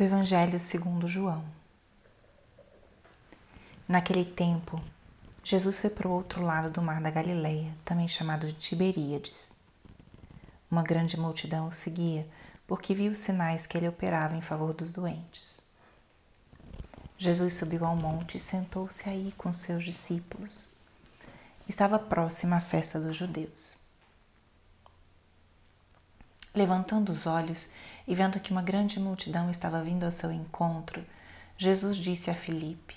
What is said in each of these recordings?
do Evangelho segundo João. Naquele tempo, Jesus foi para o outro lado do mar da Galileia, também chamado de Tiberíades. Uma grande multidão o seguia, porque viu os sinais que ele operava em favor dos doentes. Jesus subiu ao monte e sentou-se aí com seus discípulos. Estava próxima a festa dos judeus. Levantando os olhos e vendo que uma grande multidão estava vindo ao seu encontro, Jesus disse a Filipe: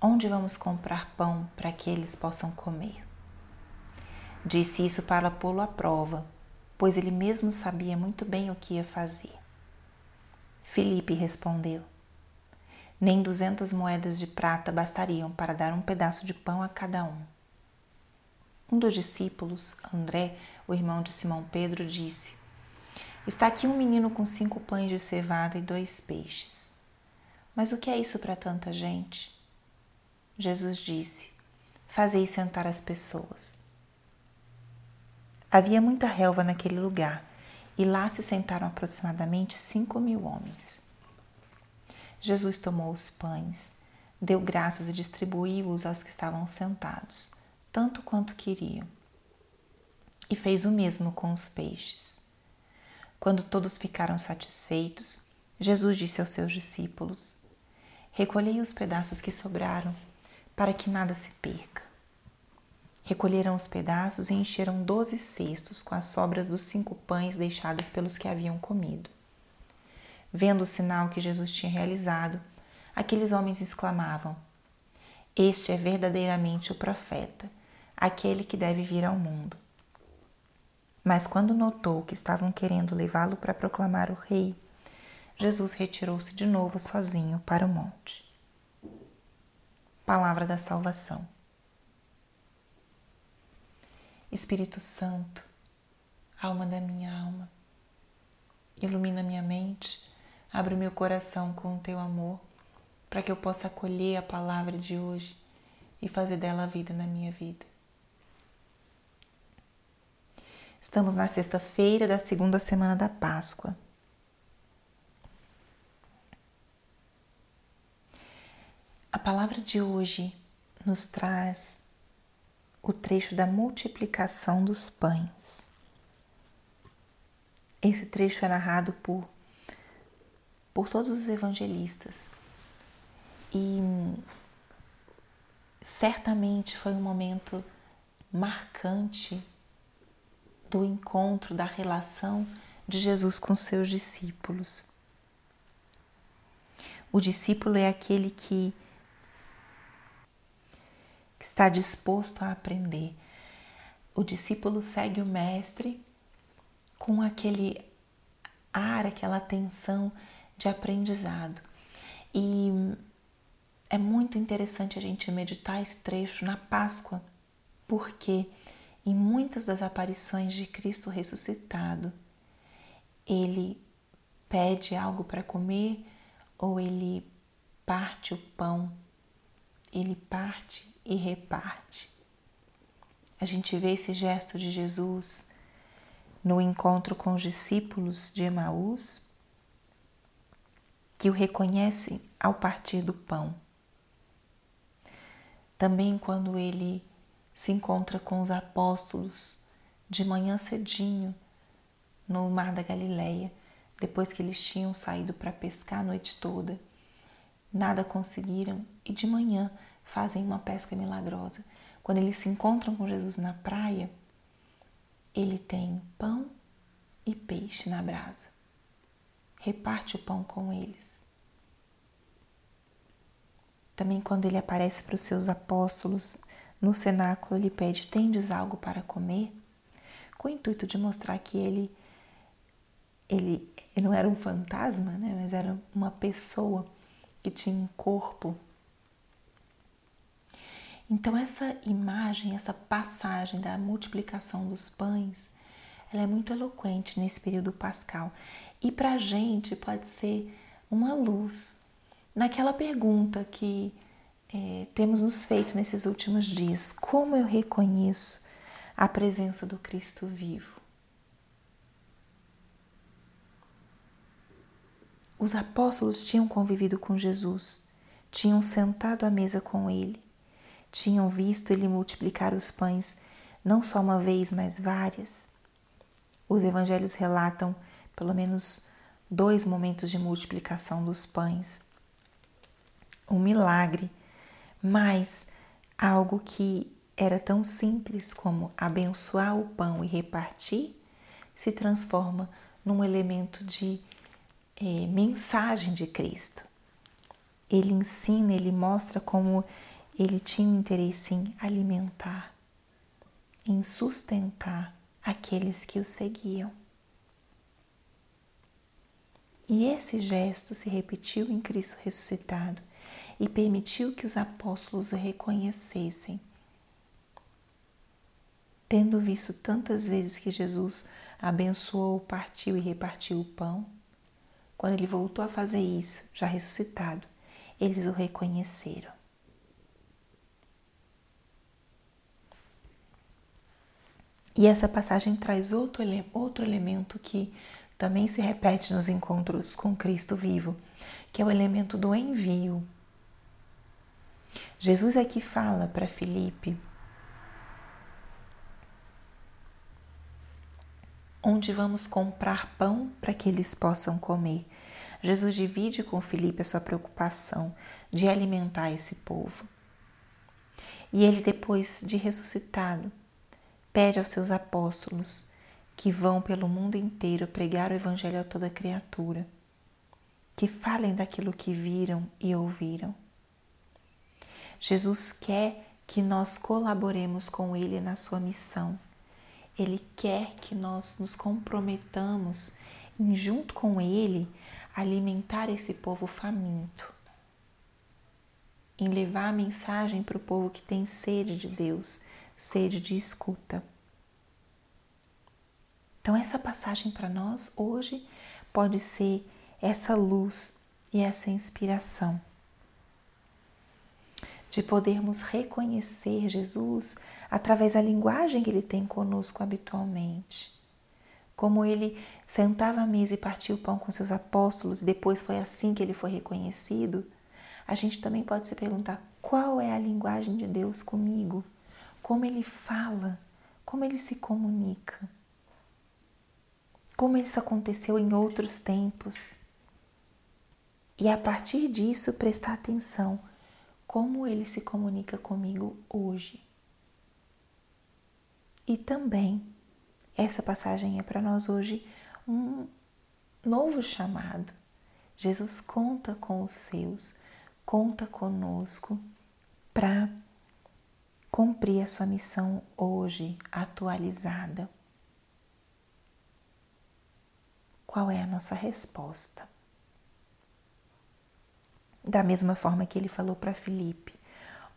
Onde vamos comprar pão para que eles possam comer? Disse isso para pô-lo à prova, pois ele mesmo sabia muito bem o que ia fazer. Filipe respondeu: Nem duzentas moedas de prata bastariam para dar um pedaço de pão a cada um. Um dos discípulos, André, o irmão de Simão Pedro, disse: Está aqui um menino com cinco pães de cevada e dois peixes. Mas o que é isso para tanta gente? Jesus disse: Fazei sentar as pessoas. Havia muita relva naquele lugar e lá se sentaram aproximadamente cinco mil homens. Jesus tomou os pães, deu graças e distribuiu-os aos que estavam sentados, tanto quanto queriam. E fez o mesmo com os peixes. Quando todos ficaram satisfeitos, Jesus disse aos seus discípulos: Recolhei os pedaços que sobraram, para que nada se perca. Recolheram os pedaços e encheram doze cestos com as sobras dos cinco pães deixadas pelos que haviam comido. Vendo o sinal que Jesus tinha realizado, aqueles homens exclamavam: Este é verdadeiramente o profeta, aquele que deve vir ao mundo. Mas quando notou que estavam querendo levá-lo para proclamar o rei, Jesus retirou-se de novo sozinho para o monte. Palavra da salvação. Espírito Santo, alma da minha alma, ilumina minha mente, abre meu coração com o teu amor, para que eu possa acolher a palavra de hoje e fazer dela vida na minha vida. Estamos na sexta-feira da segunda semana da Páscoa. A palavra de hoje nos traz o trecho da multiplicação dos pães. Esse trecho é narrado por, por todos os evangelistas e certamente foi um momento marcante do encontro, da relação de Jesus com seus discípulos. O discípulo é aquele que está disposto a aprender. O discípulo segue o mestre com aquele ar, aquela tensão de aprendizado. E é muito interessante a gente meditar esse trecho na Páscoa, porque em muitas das aparições de Cristo ressuscitado, ele pede algo para comer ou ele parte o pão, ele parte e reparte. A gente vê esse gesto de Jesus no encontro com os discípulos de Emaús, que o reconhecem ao partir do pão. Também quando ele se encontra com os apóstolos de manhã cedinho no mar da Galileia, depois que eles tinham saído para pescar a noite toda. Nada conseguiram e de manhã fazem uma pesca milagrosa. Quando eles se encontram com Jesus na praia, ele tem pão e peixe na brasa. Reparte o pão com eles. Também quando ele aparece para os seus apóstolos no cenáculo, ele pede: Tendes algo para comer? Com o intuito de mostrar que ele, ele, ele não era um fantasma, né? mas era uma pessoa que tinha um corpo. Então, essa imagem, essa passagem da multiplicação dos pães, ela é muito eloquente nesse período pascal. E para a gente pode ser uma luz naquela pergunta que é, temos nos feito nesses últimos dias. Como eu reconheço a presença do Cristo vivo? Os apóstolos tinham convivido com Jesus, tinham sentado à mesa com ele, tinham visto ele multiplicar os pães não só uma vez, mas várias. Os evangelhos relatam pelo menos dois momentos de multiplicação dos pães. Um milagre, mas algo que era tão simples como abençoar o pão e repartir se transforma num elemento de é, mensagem de Cristo. Ele ensina, ele mostra como ele tinha interesse em alimentar, em sustentar aqueles que o seguiam. E esse gesto se repetiu em Cristo ressuscitado e permitiu que os apóstolos reconhecessem. Tendo visto tantas vezes que Jesus abençoou, partiu e repartiu o pão, quando ele voltou a fazer isso, já ressuscitado, eles o reconheceram. E essa passagem traz outro, outro elemento que também se repete nos encontros com Cristo vivo, que é o elemento do envio. Jesus aqui fala para Filipe onde vamos comprar pão para que eles possam comer. Jesus divide com Filipe a sua preocupação de alimentar esse povo. E ele, depois de ressuscitado, pede aos seus apóstolos que vão pelo mundo inteiro pregar o Evangelho a toda criatura, que falem daquilo que viram e ouviram. Jesus quer que nós colaboremos com Ele na sua missão ele quer que nós nos comprometamos em, junto com Ele, alimentar esse povo faminto, em levar a mensagem para o povo que tem sede de Deus, sede de escuta. Então, essa passagem para nós hoje pode ser essa luz e essa inspiração de podermos reconhecer Jesus através da linguagem que ele tem conosco habitualmente. Como ele sentava à mesa e partia o pão com seus apóstolos, e depois foi assim que ele foi reconhecido, a gente também pode se perguntar qual é a linguagem de Deus comigo, como ele fala, como ele se comunica, como isso aconteceu em outros tempos. E a partir disso prestar atenção como ele se comunica comigo hoje. E também essa passagem é para nós hoje um novo chamado. Jesus conta com os seus, conta conosco para cumprir a sua missão hoje, atualizada. Qual é a nossa resposta? Da mesma forma que ele falou para Filipe: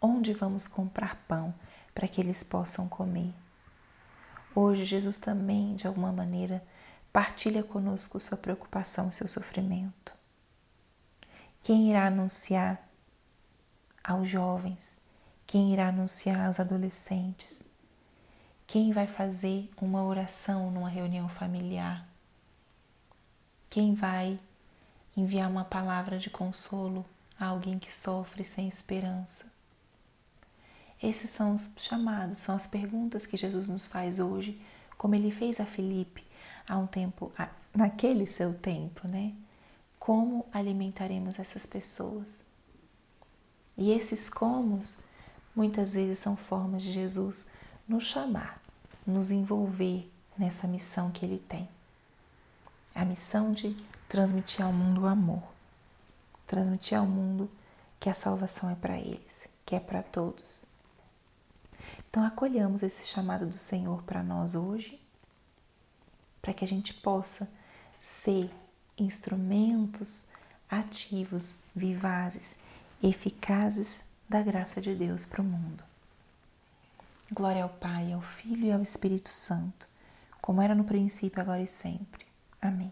onde vamos comprar pão para que eles possam comer? Hoje, Jesus também, de alguma maneira, partilha conosco sua preocupação, seu sofrimento. Quem irá anunciar aos jovens? Quem irá anunciar aos adolescentes? Quem vai fazer uma oração numa reunião familiar? Quem vai enviar uma palavra de consolo a alguém que sofre sem esperança? Esses são os chamados, são as perguntas que Jesus nos faz hoje, como ele fez a Filipe há um tempo, naquele seu tempo, né? Como alimentaremos essas pessoas? E esses comos muitas vezes são formas de Jesus nos chamar, nos envolver nessa missão que ele tem. A missão de transmitir ao mundo o amor, transmitir ao mundo que a salvação é para eles, que é para todos. Então, acolhamos esse chamado do Senhor para nós hoje, para que a gente possa ser instrumentos ativos, vivazes, eficazes da graça de Deus para o mundo. Glória ao Pai, ao Filho e ao Espírito Santo, como era no princípio, agora e sempre. Amém.